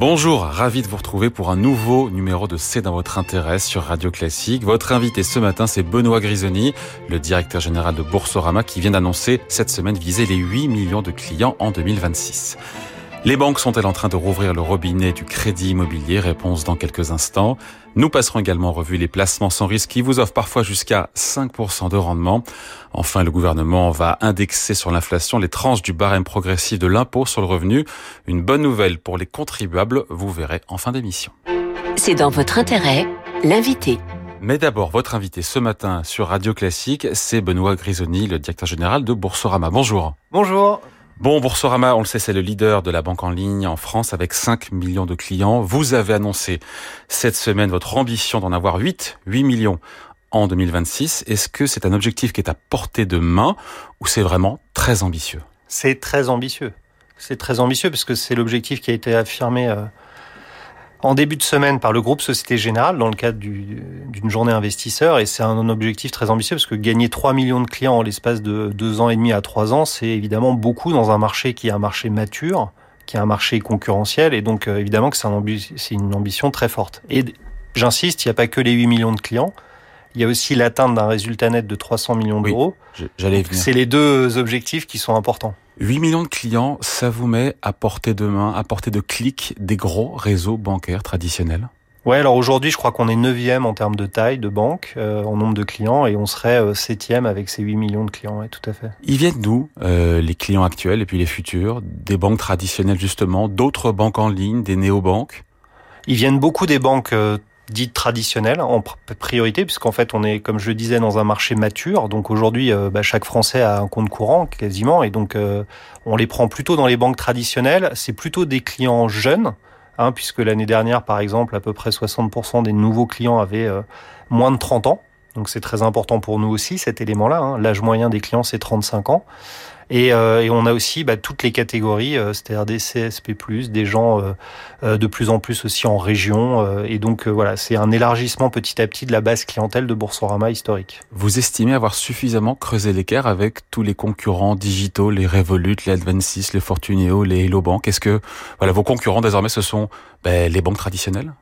Bonjour, ravi de vous retrouver pour un nouveau numéro de C'est dans votre intérêt sur Radio Classique. Votre invité ce matin, c'est Benoît Grisoni, le directeur général de Boursorama qui vient d'annoncer cette semaine viser les 8 millions de clients en 2026. Les banques sont-elles en train de rouvrir le robinet du crédit immobilier? Réponse dans quelques instants. Nous passerons également en revue les placements sans risque qui vous offrent parfois jusqu'à 5% de rendement. Enfin, le gouvernement va indexer sur l'inflation les tranches du barème progressif de l'impôt sur le revenu. Une bonne nouvelle pour les contribuables, vous verrez en fin d'émission. C'est dans votre intérêt, l'invité. Mais d'abord, votre invité ce matin sur Radio Classique, c'est Benoît Grisoni, le directeur général de Boursorama. Bonjour. Bonjour. Bon, Boursorama, on le sait, c'est le leader de la banque en ligne en France avec 5 millions de clients. Vous avez annoncé cette semaine votre ambition d'en avoir 8, 8 millions en 2026. Est-ce que c'est un objectif qui est à portée de main ou c'est vraiment très ambitieux? C'est très ambitieux. C'est très ambitieux parce que c'est l'objectif qui a été affirmé euh, en début de semaine par le groupe Société Générale dans le cadre d'une journée investisseur et c'est un objectif très ambitieux parce que gagner 3 millions de clients en l'espace de 2 ans et demi à 3 ans, c'est évidemment beaucoup dans un marché qui est un marché mature, qui est un marché concurrentiel et donc euh, évidemment que c'est un une ambition très forte. Et j'insiste, il n'y a pas que les 8 millions de clients, il y a aussi l'atteinte d'un résultat net de 300 millions d'euros. j'allais C'est les deux objectifs qui sont importants. 8 millions de clients, ça vous met à portée de main, à portée de clic des gros réseaux bancaires traditionnels. Ouais, alors aujourd'hui, je crois qu'on est neuvième en termes de taille de banque, euh, en nombre de clients, et on serait euh, septième avec ces 8 millions de clients, ouais, tout à fait. Ils viennent d'où, euh, les clients actuels et puis les futurs? Des banques traditionnelles justement, d'autres banques en ligne, des néobanques? Ils viennent beaucoup des banques dites traditionnelles en priorité, puisqu'en fait on est, comme je disais, dans un marché mature. Donc aujourd'hui, euh, bah, chaque Français a un compte courant quasiment, et donc euh, on les prend plutôt dans les banques traditionnelles. C'est plutôt des clients jeunes, hein, puisque l'année dernière, par exemple, à peu près 60% des nouveaux clients avaient euh, moins de 30 ans. Donc c'est très important pour nous aussi cet élément-là. Hein. L'âge moyen des clients c'est 35 ans. Et, euh, et on a aussi bah, toutes les catégories, euh, c'est-à-dire des CSP+, des gens euh, de plus en plus aussi en région. et donc voilà, c'est un élargissement petit à petit de la base clientèle de Boursorama historique. Vous estimez avoir suffisamment creusé l'écart avec tous les concurrents digitaux, les Revolut, les Advancis, les Fortuneo, les Hello Bank? Est-ce que voilà, vos concurrents désormais ce sont ben, les banques traditionnelles?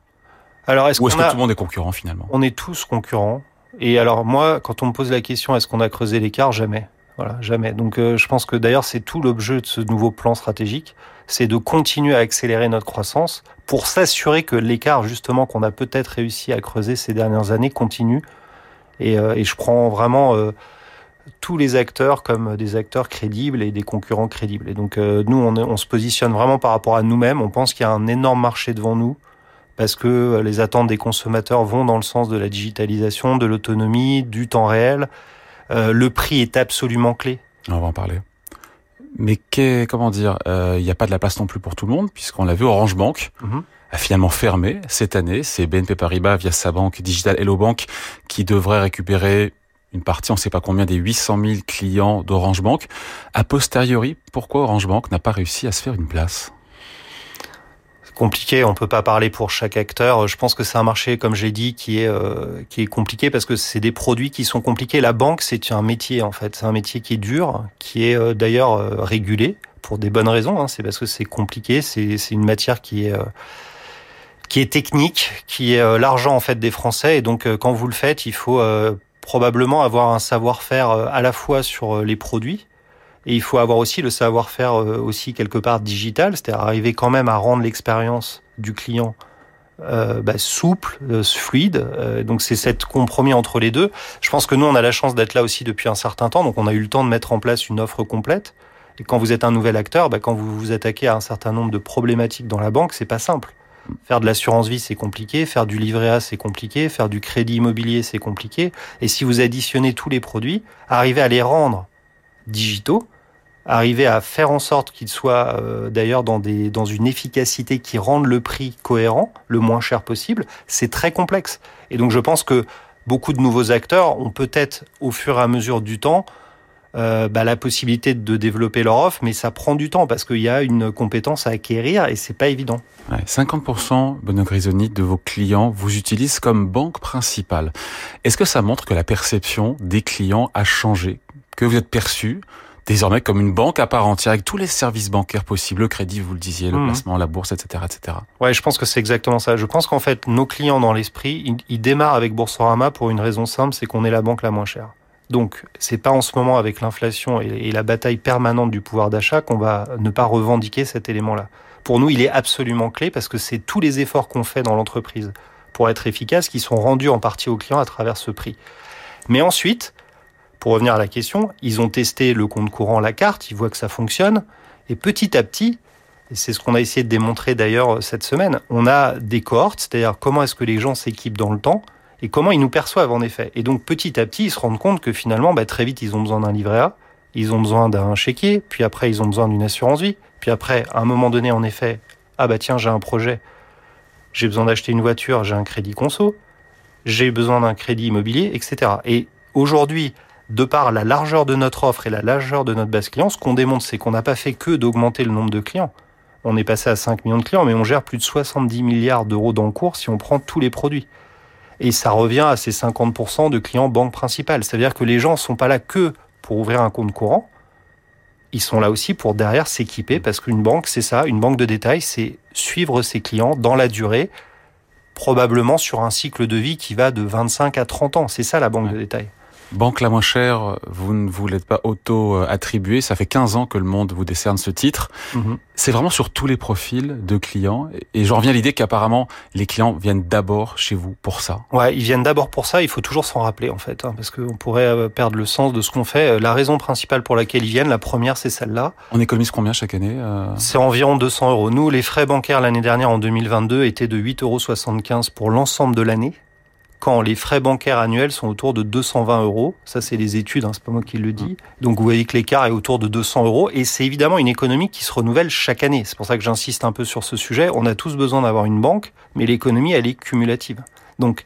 Alors, est-ce Ou est-ce que tout le monde est concurrent finalement? On est tous concurrents. Et alors moi, quand on me pose la question, est-ce qu'on a creusé l'écart? Jamais. Voilà, jamais. Donc euh, je pense que d'ailleurs c'est tout l'objet de ce nouveau plan stratégique, c'est de continuer à accélérer notre croissance pour s'assurer que l'écart justement qu'on a peut-être réussi à creuser ces dernières années continue. Et, euh, je prends vraiment euh, tous les acteurs comme des acteurs crédibles et des concurrents crédibles. Et donc nous, on, se positionne vraiment par rapport à nous-mêmes. On pense qu'il y a un énorme marché devant nous parce que les attentes des consommateurs vont dans le sens de la digitalisation, de l'autonomie, du temps réel. Euh, le prix est absolument clé. On va en parler. Mais comment dire, il euh, n'y a pas de la place non plus pour tout le monde, puisqu'on l'a vu, Orange Bank mhm. a finalement fermé cette année. C'est BNP Paribas via sa banque digitale Hello Bank qui devrait récupérer une partie, on ne sait pas combien, des 800 000 clients d'Orange Bank. A posteriori, pourquoi Orange Bank n'a pas réussi à se faire une place? Compliqué. On peut pas parler pour chaque acteur. Je pense que c'est un marché, comme j'ai dit, qui est euh, qui est compliqué parce que c'est des produits qui sont compliqués. La banque, c'est un métier en fait. C'est un métier qui est dur, qui est euh, d'ailleurs euh, régulé pour des bonnes raisons. Hein. C'est parce que c'est compliqué. C'est c'est une matière qui est qui est technique, qui est l'argent en fait des Français. Et donc quand vous le faites, il faut probablement avoir un savoir-faire à la fois sur les produits et il faut avoir aussi le savoir-faire euh, aussi quelque part digital, c'est-à-dire arriver quand même à rendre l'expérience du client euh, bah, souple, euh, fluide. Donc c'est cette compromis entre les deux. Je pense que nous, on a la chance d'être là aussi depuis un certain temps, donc on a eu le temps de mettre en place une offre complète. Et quand vous êtes un nouvel acteur, bah, quand vous vous attaquez à un certain nombre de problématiques dans la banque, c'est pas simple. Faire de l'assurance vie, c'est compliqué. Faire du livret A, c'est compliqué. Faire du crédit immobilier, c'est compliqué. Et si vous additionnez tous les produits, arriver à les rendre digitaux, arriver à faire en sorte qu'ils soient euh, d'ailleurs dans, une efficacité qui rende le prix cohérent, le moins cher possible, c'est très complexe. Et donc je pense que beaucoup de nouveaux acteurs ont peut-être, au fur et à mesure du temps, euh, bah, la possibilité de développer leur offre, mais ça prend du temps parce qu'il y a une compétence à acquérir et c'est pas évident. Ouais, 50% Benoît Grisoni de vos clients vous utilisent comme banque principale. Est-ce que ça montre que la perception des clients a changé, que vous êtes perçu désormais comme une banque à part entière avec tous les services bancaires possibles, le crédit, vous le disiez, le mmh. placement, la bourse, etc., etc. Ouais, je pense que c'est exactement ça. Je pense qu'en fait, nos clients dans l'esprit, ils, ils démarrent avec Boursorama pour une raison simple, c'est qu'on est la banque la moins chère. Donc, c'est pas en ce moment avec l'inflation et, la bataille permanente du pouvoir d'achat qu'on va ne pas revendiquer cet élément-là. Pour nous, il est absolument clé parce que c'est tous les efforts qu'on fait dans l'entreprise pour être efficace qui sont rendus en partie aux clients à travers ce prix. Mais ensuite, pour revenir à la question, ils ont testé le compte courant, la carte, ils voient que ça fonctionne, et petit à petit, et c'est ce qu'on a essayé de démontrer d'ailleurs cette semaine, on a des cohortes, c'est-à-dire comment est-ce que les gens s'équipent dans le temps, et comment ils nous perçoivent en effet. Et donc petit à petit, ils se rendent compte que finalement, bah, très vite, ils ont besoin d'un livret A, ils ont besoin d'un chéquier, puis après, ils ont besoin d'une assurance vie, puis après, à un moment donné, en effet, ah bah tiens, j'ai un projet, j'ai besoin d'acheter une voiture, j'ai un crédit conso, j'ai besoin d'un crédit immobilier, etc. Et aujourd'hui, de par la largeur de notre offre et la largeur de notre base client, ce qu'on démontre, c'est qu'on n'a pas fait que d'augmenter le nombre de clients. On est passé à 5 millions de clients, mais on gère plus de 70 milliards d'euros d'encours si on prend tous les produits. Et ça revient à ces 50% de clients banque principale. C'est-à-dire que les gens ne sont pas là que pour ouvrir un compte courant. Ils sont là aussi pour derrière s'équiper parce qu'une banque, c'est ça, une banque de détail, c'est suivre ses clients dans la durée, probablement sur un cycle de vie qui va de 25 à 30 ans. C'est ça la banque de détail. Banque la moins chère, vous ne vous l'êtes pas auto-attribué. Ça fait 15 ans que le monde vous décerne ce titre. Mhm. C'est vraiment sur tous les profils de clients. Et j'en reviens à l'idée qu'apparemment, les clients viennent d'abord chez vous pour ça. Ouais, ils viennent d'abord pour ça. Il faut toujours s'en rappeler, en fait, hein, parce qu'on pourrait euh, perdre le sens de ce qu'on fait. Euh, la raison principale pour laquelle ils viennent, la première, c'est celle-là. On économise combien chaque année euh? C'est environ 200 euros. Nous, les frais bancaires l'année dernière, en 2022, étaient de 8,75 euros pour l'ensemble de l'année quand les frais bancaires annuels sont autour de 220 euros. Ça, c'est les études, hein, c'est pas moi qui le dis. Donc, vous voyez que l'écart est autour de 200 euros et c'est évidemment une économie qui se renouvelle chaque année. C'est pour ça que j'insiste un peu sur ce sujet. On a tous besoin d'avoir une banque, mais l'économie, elle est cumulative. Donc,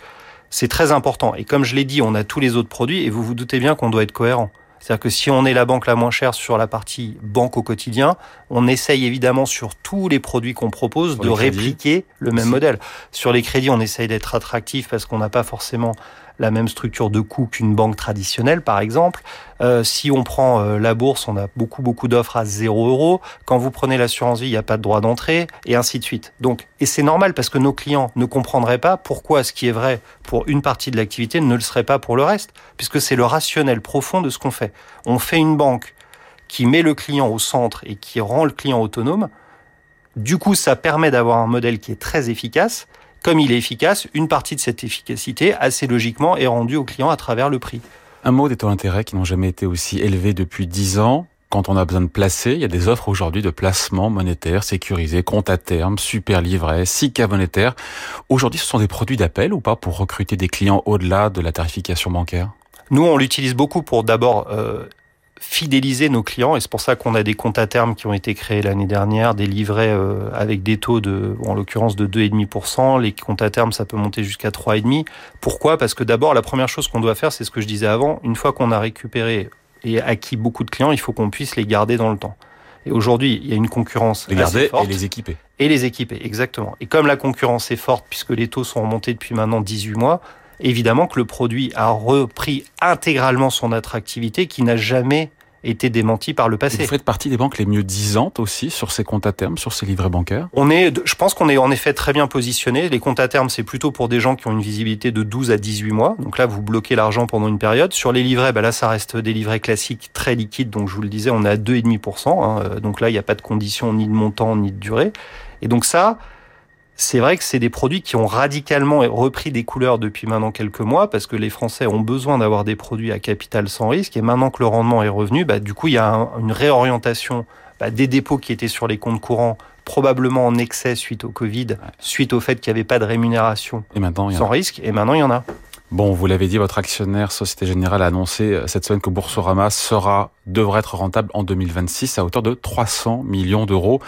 c'est très important. Et comme je l'ai dit, on a tous les autres produits et vous vous doutez bien qu'on doit être cohérent. C'est-à-dire que si on est la banque la moins chère sur la partie banque au quotidien, on essaye évidemment sur tous les produits qu'on propose de répliquer le même modèle. Sur les crédits, on essaye d'être attractif parce qu'on n'a pas forcément la même structure de coût qu'une banque traditionnelle, par exemple. Euh, si on prend euh, la bourse, on a beaucoup, beaucoup d'offres à 0 euros. Quand vous prenez l'assurance vie, il n'y a pas de droit d'entrée, et ainsi de suite. Donc, et c'est normal parce que nos clients ne comprendraient pas pourquoi ce qui est vrai pour une partie de l'activité ne le serait pas pour le reste, puisque c'est le rationnel profond de ce qu'on fait. On fait une banque qui met le client au centre et qui rend le client autonome. Du coup, ça permet d'avoir un modèle qui est très efficace comme il est efficace, une partie de cette efficacité, assez logiquement, est rendue au client à travers le prix. Un mot des taux d'intérêt qui n'ont jamais été aussi élevés depuis 10 ans. Quand on a besoin de placer, il y a des offres aujourd'hui de placement monétaire sécurisé, compte à terme, super livret, SICA monétaire. Aujourd'hui, ce sont des produits d'appel ou pas pour recruter des clients au-delà de la tarification bancaire? Nous, on l'utilise beaucoup pour d'abord euh, fidéliser nos clients et c'est pour ça qu'on a des comptes à terme qui ont été créés l'année dernière, des livrets euh, avec des taux de, en l'occurrence de 2,5%. Les comptes à terme, ça peut monter jusqu'à 3,5%. Pourquoi? Parce que d'abord, la première chose qu'on doit faire, c'est ce que je disais avant. Une fois qu'on a récupéré et acquis beaucoup de clients, il faut qu'on puisse les garder dans le temps. Et aujourd'hui, il y a une concurrence les garder et les équiper. Et les équiper, exactement. Et comme la concurrence est forte, puisque les taux sont remontés depuis maintenant 18 mois, évidemment que le produit a repris intégralement son attractivité qui n'a jamais été démenti par le passé. Vous faites partie des banques les mieux disantes aussi sur ces comptes à terme, sur ces livrets bancaires? On est, je pense qu'on est en effet très bien positionné. Les comptes à terme, c'est plutôt pour des gens qui ont une visibilité de 12 à 18 mois. Donc là, vous bloquez l'argent pendant une période. Sur les livrets, bah là, ça reste des livrets classiques très liquides. Donc je vous le disais, on est à 2,5%. Hein. Donc là, il n'y a pas de conditions ni de montant ni de durée. Et donc ça, c'est vrai que c'est des produits qui ont radicalement repris des couleurs depuis maintenant quelques mois parce que les Français ont besoin d'avoir des produits à capital sans risque. Et maintenant que le rendement est revenu, bah, du coup il y a une réorientation bah, des dépôts qui étaient sur les comptes courants probablement en excès suite au Covid, suite au fait qu'il n'y avait pas de rémunération et maintenant, sans risque. Et maintenant il y en a. Bon, vous l'avez dit, votre actionnaire Société Générale a annoncé euh, cette semaine que Boursorama sera devrait être rentable en 2026 à hauteur de 300 millions d'euros.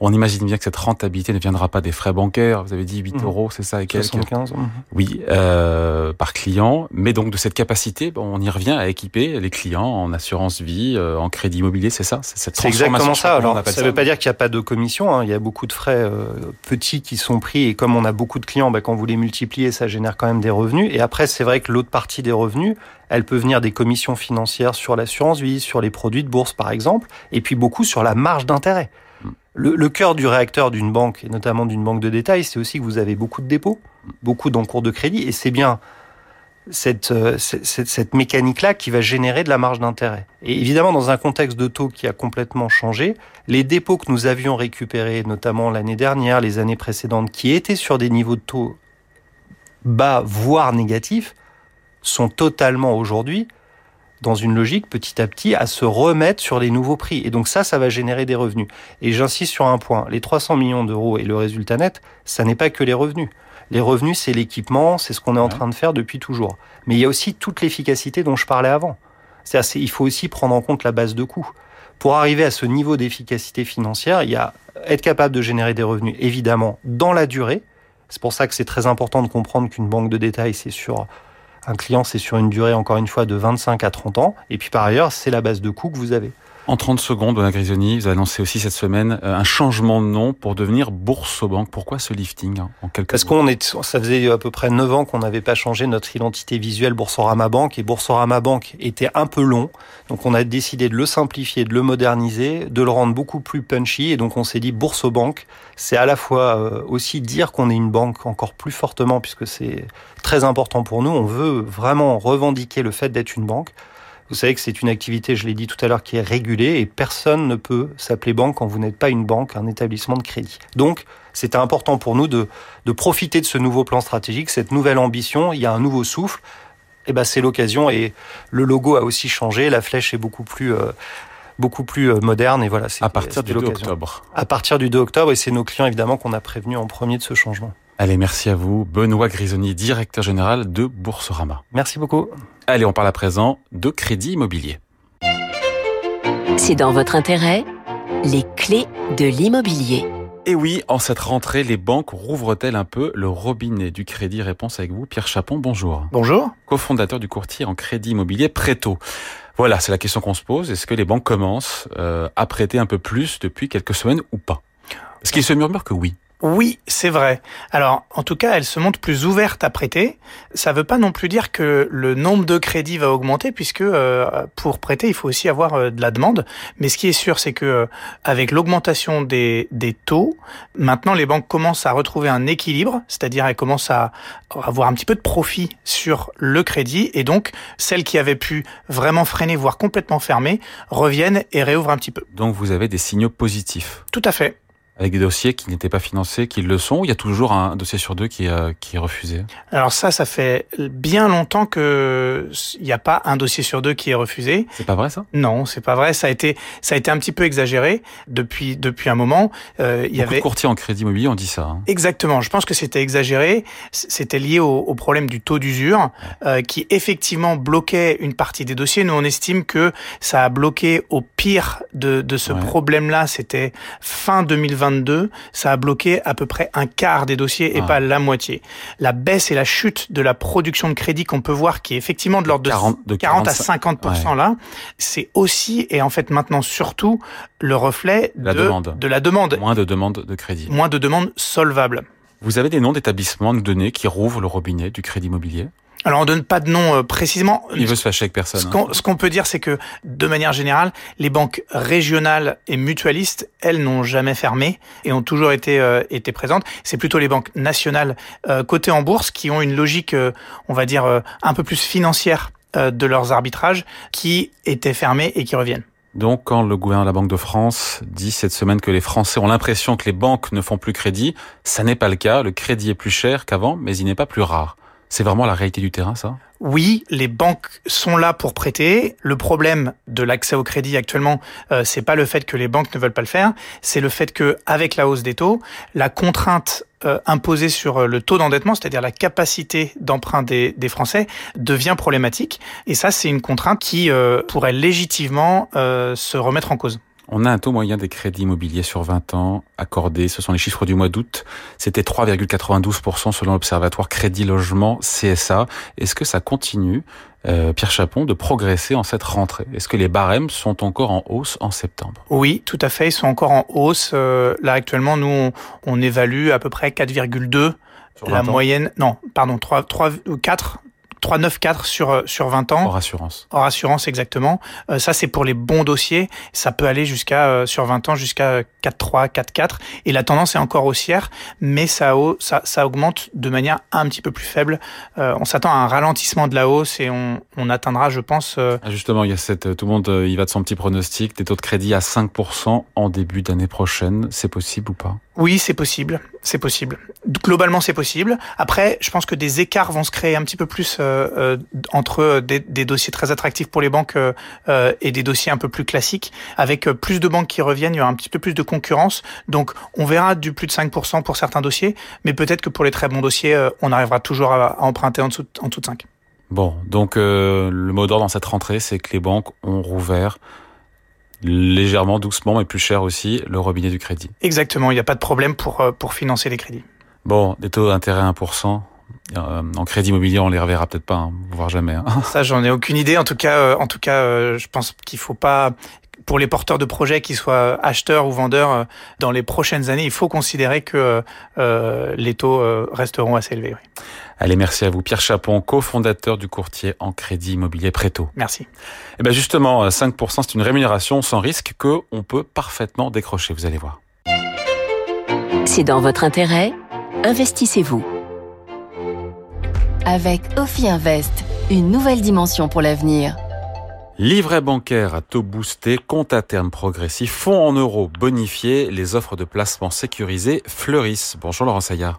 On imagine bien que cette rentabilité ne viendra pas des frais bancaires. Vous avez dit 8 mmh. euros, c'est ça et quelques 75. Mmh. Oui, euh, par client. Mais donc de cette capacité, bon, on y revient à équiper les clients en assurance vie, euh, en crédit immobilier, c'est ça C'est exactement ça. Alors, ça ne veut pas dire qu'il n'y a pas de commission. Hein. Il y a beaucoup de frais euh, petits qui sont pris. Et comme on a beaucoup de clients, bah, quand vous les multipliez, ça génère quand même des revenus. Et après, c'est vrai que l'autre partie des revenus, elle peut venir des commissions financières sur l'assurance vie, sur les produits de bourse par exemple, et puis beaucoup sur la marge d'intérêt. Le, cœur du réacteur d'une banque, et notamment d'une banque de détail, c'est aussi que vous avez beaucoup de dépôts, beaucoup d'encours de crédit, et c'est bien cette, euh, cette, cette mécanique-là qui va générer de la marge d'intérêt. Et évidemment, dans un contexte de taux qui a complètement changé, les dépôts que nous avions récupérés, notamment l'année dernière, les années précédentes, qui étaient sur des niveaux de taux bas, voire négatifs, sont totalement aujourd'hui dans une logique petit à petit à se remettre sur les nouveaux prix. Et donc ça, ça va générer des revenus. Et j'insiste sur un point, les 300 millions d'euros et le résultat net, ça n'est pas que les revenus. Les revenus, c'est l'équipement, c'est ce qu'on est en train de faire depuis toujours. Mais il y a aussi toute l'efficacité dont je parlais avant. C'est-à-dire, il faut aussi prendre en compte la base de coûts. Pour arriver à ce niveau d'efficacité financière, il y a être capable de générer des revenus, évidemment, dans la durée. C'est pour ça que c'est très important de comprendre qu'une banque de détail, c'est sur un client, c'est sur une durée, encore une fois, de 25 à 30 ans. Et puis par ailleurs, c'est la base de coût que vous avez. En 30 secondes, Donna Grisoni, vous avez annoncé aussi cette semaine euh, un changement de nom pour devenir Boursobank. Pourquoi ce lifting hein, en quelques Parce qu'on est, ça faisait à peu près 9 ans qu'on n'avait pas changé notre identité visuelle Boursorama Bank et Boursorama Bank était un peu long. Donc on a décidé de le simplifier, de le moderniser, de le rendre beaucoup plus punchy et donc on s'est dit Boursobank, c'est à la fois euh, aussi dire qu'on est une banque encore plus fortement puisque c'est très important pour nous. On veut vraiment revendiquer le fait d'être une banque. Vous savez que c'est une activité, je l'ai dit tout à l'heure, qui est régulée et personne ne peut s'appeler banque quand vous n'êtes pas une banque, un établissement de crédit. Donc, c'était important pour nous de, de profiter de ce nouveau plan stratégique, cette nouvelle ambition. Il y a un nouveau souffle. Et eh ben, c'est l'occasion et le logo a aussi changé. La flèche est beaucoup plus euh, beaucoup plus euh, moderne et voilà. C'est à partir du 2 octobre. À partir du 2 octobre et c'est nos clients évidemment qu'on a prévenus en premier de ce changement. Allez, merci à vous. Benoît Grisoni, directeur général de Boursorama. Merci beaucoup. Allez, on parle à présent de crédit immobilier. C'est dans votre intérêt, les clés de l'immobilier. Et oui, en cette rentrée, les banques rouvrent-elles un peu le robinet du crédit Réponse avec vous, Pierre Chapon, bonjour. Bonjour. Co-fondateur du courtier en crédit immobilier Préto. Voilà, c'est la question qu'on se pose. Est-ce que les banques commencent euh, à prêter un peu plus depuis quelques semaines ou pas? Est-ce qu'il se murmure que oui? Oui, c'est vrai. Alors, en tout cas, elle se montre plus ouverte à prêter. Ça ne veut pas non plus dire que le nombre de crédits va augmenter, puisque euh, pour prêter, il faut aussi avoir euh, de la demande. Mais ce qui est sûr, c'est que euh, avec l'augmentation des, des taux, maintenant les banques commencent à retrouver un équilibre, c'est-à-dire elles commencent à avoir un petit peu de profit sur le crédit, et donc celles qui avaient pu vraiment freiner, voire complètement fermer, reviennent et réouvrent un petit peu. Donc vous avez des signaux positifs. Tout à fait avec des dossiers qui n'étaient pas financés, qui le sont, il y a toujours un dossier sur deux qui, est, qui est refusé? Alors ça, ça fait bien longtemps que il n'y a pas un dossier sur deux qui est refusé. C'est pas vrai ça? Non, c'est pas vrai. Ça a été, ça a été un petit peu exagéré depuis depuis un moment. Euh, il y avait courtiers en crédit immobilier, on dit ça. Hein. Exactement. Je pense que c'était exagéré. C'était lié au, au, problème du taux d'usure, euh, qui effectivement bloquait une partie des dossiers. Nous, on estime que ça a bloqué au pire de, de ce problème-là. C'était fin 2020 ça a bloqué à peu près un quart des dossiers et ah. pas la moitié. La baisse et la chute de la production de crédit qu'on peut voir, qui est effectivement de l'ordre de, 40, à 50 là, c'est aussi et en fait maintenant surtout le reflet de, de la demande. Moins de demandes de crédit. Moins de demandes solvables. Vous avez des noms d'établissements à nous donner qui rouvrent le robinet du crédit immobilier? Alors on donne pas de nom euh, précisément. Il veut se fâcher avec personne. Hein. Ce qu'on peut dire, c'est que de manière générale, les banques régionales et mutualistes, elles n'ont jamais fermé et ont toujours été euh, été présentes. C'est plutôt les banques nationales euh, cotées en bourse qui ont une logique, on va dire, un peu plus financière de leurs arbitrages, qui étaient fermés et qui reviennent. Donc, quand le gouvernement de la Banque de France dit cette semaine que les Français ont l'impression que les banques ne font plus crédit, ça n'est pas le cas. Le crédit est plus cher qu'avant, mais il n'est pas plus rare. C'est vraiment la réalité du terrain, ça? Oui, les banques sont là pour prêter. Le problème de l'accès au crédit actuellement, euh, c'est pas le fait que les banques ne veulent pas le faire, c'est le fait que avec la hausse des taux, la contrainte euh, imposée sur le taux d'endettement, c'est-à-dire la capacité d'emprunt des, Français, devient problématique. Et ça, c'est une contrainte qui euh, pourrait légitimement euh, se remettre en cause. On a un taux moyen des crédits immobiliers sur 20 ans accordés, ce sont les chiffres du mois d'août, c'était 3,92% selon l'Observatoire Crédit Logement CSA. Est-ce que ça continue, euh, Pierre Chapon, de progresser en cette rentrée? Est-ce que les barèmes sont encore en hausse en septembre? Oui, tout à fait, ils sont encore en hausse. Euh, là actuellement, nous, on, on évalue à peu près 4,2 la moyenne, non, pardon, 3, 3 4 3,94 sur euh, sur 20 ans. Hors assurance. Hors assurance exactement. Euh, ça c'est pour les bons dossiers. Ça peut aller jusqu'à euh, sur 20 ans jusqu'à 4,3, 4,4 et la tendance est encore haussière, mais ça ça, ça augmente de manière un petit peu plus faible. on s'attend à un ralentissement de la hausse et on, on atteindra, je pense. Ah, justement, il y a cette tout le monde il va de son petit pronostic des taux de crédit à 5% en début d'année prochaine. C'est possible ou pas? Oui, c'est possible, c'est possible. Globalement, c'est possible. Après, je pense que des écarts vont se créer un petit peu plus euh, euh, entre des, dossiers très attractifs pour les banques euh, et des dossiers un peu plus classiques, avec plus de banques qui reviennent, il y aura un petit peu plus de concurrence. Donc, on verra du plus de 5% pour certains dossiers, mais peut-être que pour les très bons dossiers, on arrivera toujours à, emprunter en dessous, en dessous de 5. Bon, donc le mot d'ordre dans cette rentrée, c'est que les banques ont rouvert légèrement, doucement, mais plus cher aussi, le robinet du crédit. Exactement, il n'y a pas de problème pour, euh, pour financer les crédits. Bon, des taux d'intérêt 1%. Euh, en crédit immobilier, on les reverra peut-être pas, hein, voire jamais. Hein. Ça, j'en ai aucune idée. En tout cas, euh, en tout cas, je pense qu'il faut pas pour les porteurs de projets, qu'ils soient acheteurs ou vendeurs, dans les prochaines années, il faut considérer que les taux resteront assez élevés. Oui. Allez, merci à vous. Pierre Chapon, cofondateur du courtier en crédit immobilier Préto. Merci. Et eh bien justement, 5%, c'est une rémunération sans risque que on peut parfaitement décrocher, vous allez voir. C'est dans votre intérêt. Investissez-vous. Avec Ophi Invest, une nouvelle dimension pour l'avenir. Livret bancaire à taux boosté, compte à terme progressif, fonds en euros bonifiés, les offres de placement sécurisées fleurissent. Bonjour Laurent Saillard.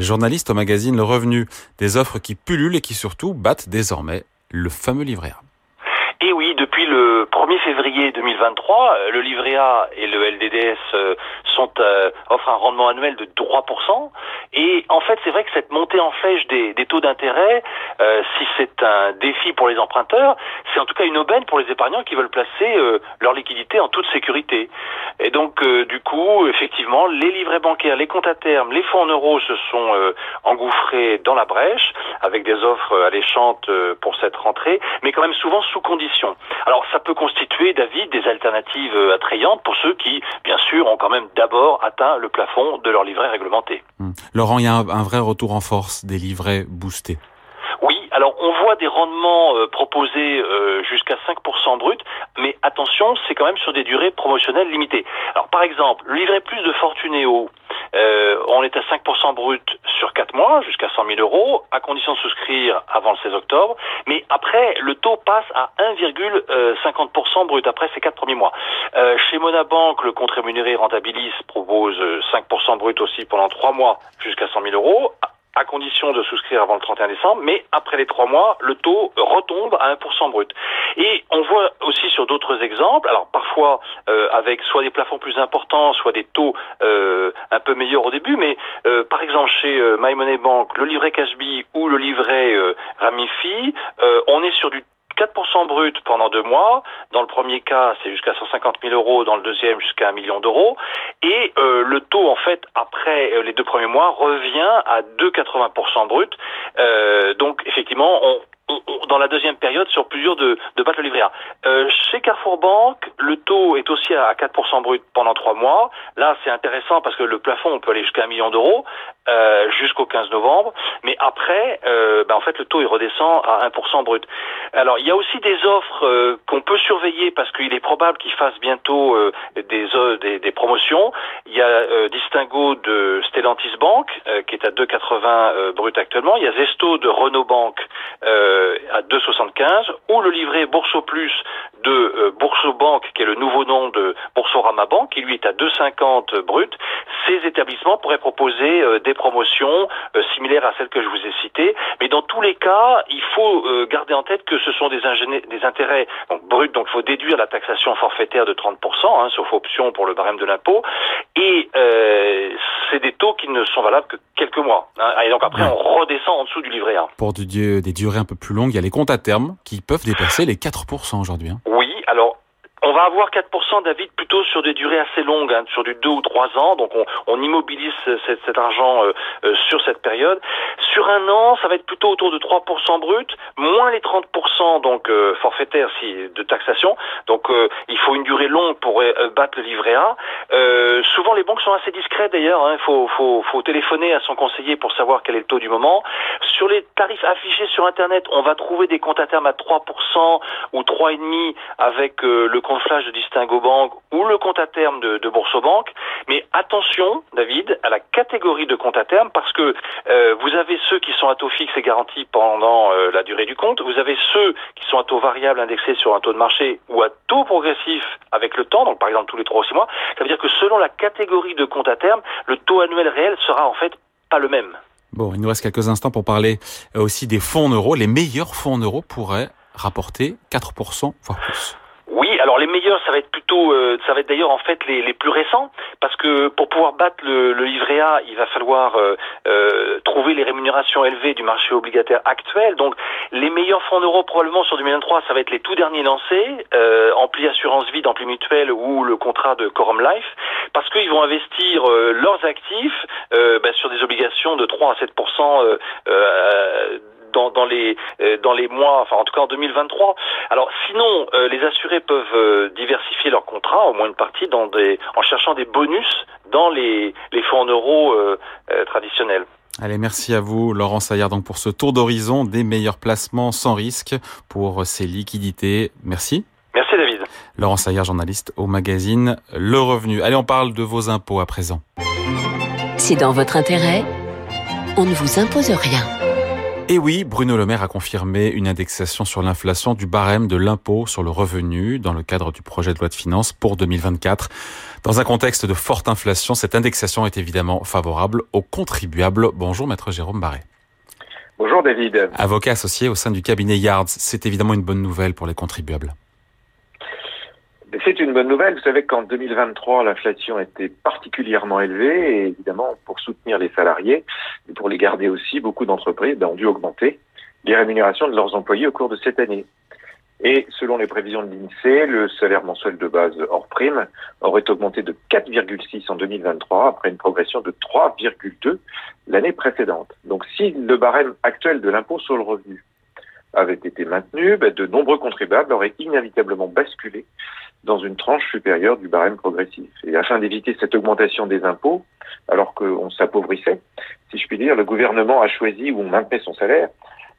Journaliste au magazine Le Revenu, des offres qui pullulent et qui surtout battent désormais le fameux livret A. Et oui, depuis le 1er février 2023, euh, le livret A et le LDDS euh, sont euh, offrent un rendement annuel de 3%. Et en fait, c'est vrai que cette montée en flèche des, taux d'intérêt, si c'est un défi pour les emprunteurs, c'est en tout cas une aubaine pour les épargnants qui veulent placer leur liquidité en toute sécurité. Et donc, du coup, effectivement, les livrets bancaires, les comptes à terme, les fonds en euros se sont engouffrés dans la brèche avec des offres alléchantes pour cette rentrée, mais quand même souvent sous condition. Alors, ça peut constituer, David, des alternatives euh, attrayantes pour ceux qui, bien sûr, ont quand même d'abord atteint le plafond de leur livret réglementé. Hmm. Laurent, il y a un, vrai retour en force des livrets boostés. Alors on voit des rendements euh, proposés euh, jusqu'à 5% brut, mais attention, c'est quand même sur des durées promotionnelles limitées. Alors par exemple, le livret plus de Fortunéo, euh, on est à 5% brut sur 4 mois, jusqu'à 100 000 euros, à condition de souscrire avant le 16 octobre. Mais après, le taux passe à 1,50% brut après ces 4 premiers mois. Euh, chez Monabank, le compte rémunéré Rentabilis propose 5% brut aussi pendant 3 mois, jusqu'à 100 000 euros à condition de souscrire avant le 31 décembre, mais après les trois mois, le taux retombe à 1% brut. Et on voit aussi sur d'autres exemples, alors parfois euh, avec soit des plafonds plus importants, soit des taux euh, un peu meilleurs au début, mais euh, par exemple chez My Money Bank, le livret Cashby ou le livret Ramifi, on est sur du 4% brut pendant deux mois. Dans le premier cas, c'est jusqu'à 150 000 euros. Dans le deuxième, jusqu'à un million d'euros. Et euh, le taux, en fait, après euh, les deux premiers mois, revient à 2,80% brut. Euh, donc, effectivement, on, dans la deuxième période sur plusieurs de, de battre le livret. Euh, chez Carrefour Bank, le taux est aussi à 4% brut pendant trois mois. Là, c'est intéressant parce que le plafond, on peut aller jusqu'à un million d'euros euh, jusqu'au 15 novembre. Mais après, euh, ben, en fait, le taux il redescend à 1% brut. Alors, il y a aussi des offres qu'on peut surveiller parce qu'il est probable qu'ils fassent bientôt des, des, des, promotions. Il y a Distingo de Stellantis Bank qui est à 2,80 brut actuellement. Il y a Zesto de Renault Bank à 2,75 ou le livret Bourso Plus de euh, Bourso Banque, qui est le nouveau nom de Boursorama Banque, qui lui est à 2,50 brut. Ces établissements pourraient proposer euh, des promotions euh, similaires à celles que je vous ai citées, mais dans tous les cas, il faut garder en tête que ce sont des, des intérêts donc, bruts, donc il faut déduire la taxation forfaitaire de 30%, hein, sauf option pour le barème de l'impôt, et c'est des taux qui ne sont valables que quelques mois. Hein. et donc après, on redescend en dessous du livret A. Pour des durées un peu plus longues, il y a les comptes à terme qui peuvent dépasser les 4% aujourd'hui. Hein. On va avoir 4% David plutôt sur des durées assez longues, hein, sur du 2 ou 3 ans, donc on, on immobilise cet, cet argent euh, euh, sur cette période. Sur un an, ça va être plutôt autour de 3% brut, moins les 30% donc euh, forfaitaires si, de taxation. Donc il faut une durée longue pour battre le livret A. souvent les banques sont assez discrètes d'ailleurs, il hein. faut, faut, faut téléphoner à son conseiller pour savoir quel est le taux du moment. Sur les tarifs affichés sur Internet, on va trouver des comptes à terme à 3% ou 3,5% avec le de Distingo Bank ou le compte à terme de, de Boursobank. Mais attention, David, à la catégorie de compte à terme parce que euh, vous avez ceux qui sont à taux fixe et garantis pendant euh, la durée du compte. Vous avez ceux qui sont à taux variable indexés sur un taux de marché ou à taux progressif avec le temps, donc par exemple tous les 3 ou 6 mois. Ça veut dire que selon la catégorie de compte à terme, le taux annuel réel sera en fait pas le même. Bon, il nous reste quelques instants pour parler euh, aussi des fonds en euros. Les meilleurs fonds en euros pourraient rapporter 4%, voire plus. Meilleurs, ça va être plutôt, euh, ça va être d'ailleurs en fait les, plus récents, parce que pour pouvoir battre le, le livret A, il va falloir euh, euh, trouver les rémunérations élevées du marché obligataire actuel. Donc les meilleurs fonds euros probablement sur 2023, ça va être les tout derniers lancés, Ampli Assurance Vie, Ampli Mutuelle ou le contrat de Corum Life, parce qu'ils vont investir leurs actifs bah, sur des obligations de 3 à 7 dans, dans, les euh, dans les mois, enfin en tout cas en 2023. Alors sinon, euh, les assurés peuvent euh, diversifier leurs contrats, au moins une partie, dans des, en cherchant des bonus dans les, les fonds en euros traditionnels. Allez, merci à vous, Laurent Saillard, donc pour ce tour d'horizon des meilleurs placements sans risque pour ces liquidités. Merci. Merci David. Laurent Saillard, journaliste au magazine Le Revenu. Allez, on parle de vos impôts à présent. C'est dans votre intérêt. On ne vous impose rien. Et oui, Bruno Le Maire a confirmé une indexation sur l'inflation du barème de l'impôt sur le revenu dans le cadre du projet de loi de finances pour 2024. Dans un contexte de forte inflation, cette indexation est évidemment favorable aux contribuables. Bonjour maître Jérôme Barré. Bonjour David. Avocat associé au sein du cabinet Yards, c'est évidemment une bonne nouvelle pour les contribuables. C'est une bonne nouvelle. Vous savez qu'en 2023, l'inflation était particulièrement élevée et évidemment, pour soutenir les salariés et pour les garder aussi, beaucoup d'entreprises ben, ont dû augmenter les rémunérations de leurs employés au cours de cette année. Et selon les prévisions de l'INSEE, le salaire mensuel de base hors prime aurait augmenté de 4,6 en 2023 après une progression de 3,2 l'année précédente. Donc si le barème actuel de l'impôt sur le revenu avait été maintenu, ben, de nombreux contribuables auraient inévitablement basculé dans une tranche supérieure du barème progressif. Et afin d'éviter cette augmentation des impôts, alors qu'on s'appauvrissait, si je puis dire, le gouvernement a choisi, ou on maintenait son salaire,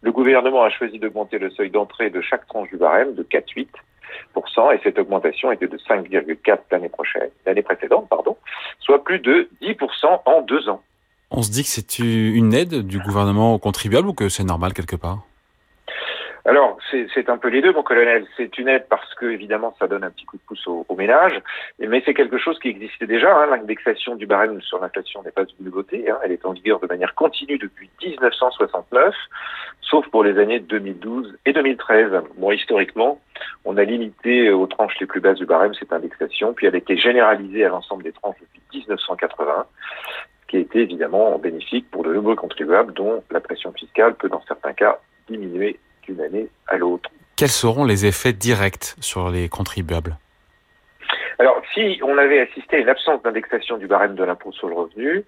le gouvernement a choisi d'augmenter le seuil d'entrée de chaque tranche du barème de 4,8%, et cette augmentation était de 5,4 l'année prochaine, l'année précédente, pardon, soit plus de 10% en deux ans. On se dit que c'est une aide du gouvernement aux contribuables ou que c'est normal quelque part? Alors, c'est un peu les deux, mon colonel. C'est une aide parce que, évidemment, ça donne un petit coup de pouce aux, ménages, mais c'est quelque chose qui existait déjà. Hein. L'indexation du barème sur l'inflation n'est pas une nouveauté. Hein. Elle est en vigueur de manière continue depuis 1969, sauf pour les années 2012 et 2013. Bon, historiquement, on a limité aux tranches les plus basses du barème cette indexation, puis elle a été généralisée à l'ensemble des tranches depuis 1980 qui a été évidemment bénéfique pour de nombreux contribuables dont la pression fiscale peut dans certains cas diminuer d'une année à l'autre. Quels seront les effets directs sur les contribuables? Alors, si on avait assisté à une absence d'indexation du barème de l'impôt sur le revenu,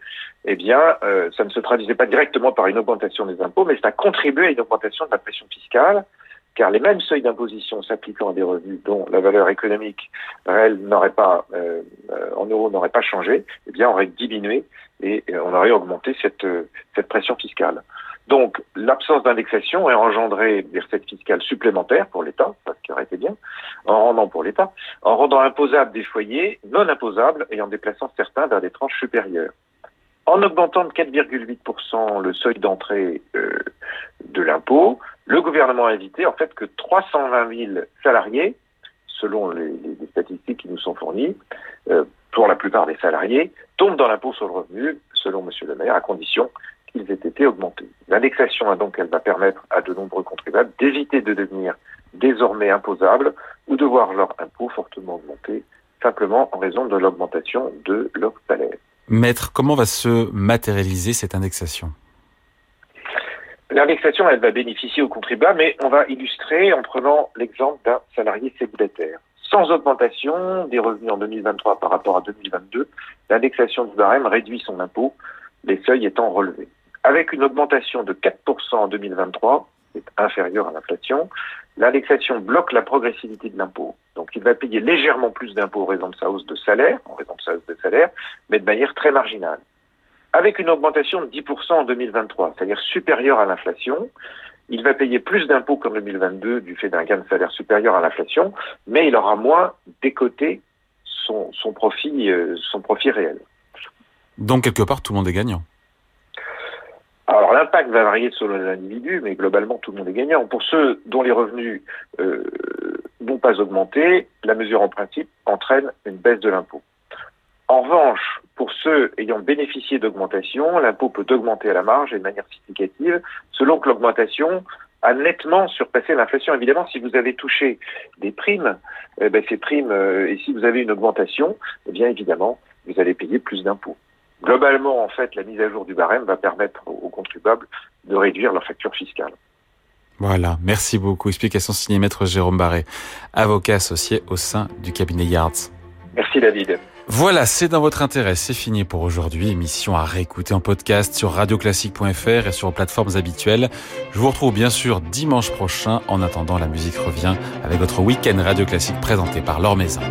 eh bien, euh, ça ne se traduisait pas directement par une augmentation des impôts, mais ça contribuait à une augmentation de la pression fiscale, car les mêmes seuils d'imposition s'appliquant à des revenus dont la valeur économique réelle n'aurait pas, euh, euh, en euros n'aurait pas changé, eh bien, aurait diminué et on aurait augmenté cette, cette pression fiscale. Donc, l'absence d'indexation a engendré des recettes fiscales supplémentaires pour l'État, ce qui aurait été bien, en rendant pour l'État, en rendant imposables des foyers non imposables et en déplaçant certains vers des tranches supérieures. En augmentant de 4,8% le seuil d'entrée euh, de l'impôt, le gouvernement a invité en fait que 320 000 salariés, selon les, les statistiques qui nous sont fournies, euh, pour la plupart des salariés, tombent dans l'impôt sur le revenu, selon M. le maire, à condition qu'ils aient été augmentés. L'indexation, donc, elle va permettre à de nombreux contribuables d'éviter de devenir désormais imposables ou de voir leur impôt fortement augmenter simplement en raison de l'augmentation de leur salaire. Maître, comment va se matérialiser cette indexation? L'indexation, elle va bénéficier aux contribuables, mais on va illustrer en prenant l'exemple d'un salarié célibataire. Sans augmentation des revenus en 2023 par rapport à 2022, l'indexation du barème réduit son impôt, les seuils étant relevés. Avec une augmentation de 4% en 2023, c'est inférieur à l'inflation, l'indexation bloque la progressivité de l'impôt. Donc il va payer légèrement plus d'impôts en raison de sa hausse de salaire, en raison de sa hausse de salaire, mais de manière très marginale. Avec une augmentation de 10% en 2023, c'est-à-dire supérieure à l'inflation, il va payer plus d'impôts qu'en 2022 du fait d'un gain de salaire supérieur à l'inflation, mais il aura moins décoté son, profit, euh, son profit réel. Donc quelque part, tout le monde est gagnant. Alors l'impact va varier selon l'individu, mais globalement tout le monde est gagnant. Pour ceux dont les revenus euh, n'ont pas augmenté, la mesure en principe entraîne une baisse de l'impôt. En revanche, pour ceux ayant bénéficié d'augmentation, l'impôt peut augmenter à la marge et de manière significative, selon que l'augmentation a nettement surpassé l'inflation. Évidemment, si vous avez touché des primes, eh ben, ces primes, euh, et si vous avez une augmentation, eh bien évidemment, vous allez payer plus d'impôts. Globalement, en fait, la mise à jour du barème va permettre aux contribuables de réduire leur facture fiscale. Voilà, merci beaucoup. Explication signée Maître Jérôme Barré, avocat associé au sein du cabinet Yards. Merci David. Voilà, c'est dans votre intérêt. C'est fini pour aujourd'hui. Émission à réécouter en podcast sur radioclassique.fr et sur vos plateformes habituelles. Je vous retrouve bien sûr dimanche prochain. En attendant, la musique revient avec votre week-end Radio Classique présenté par Laure Maison.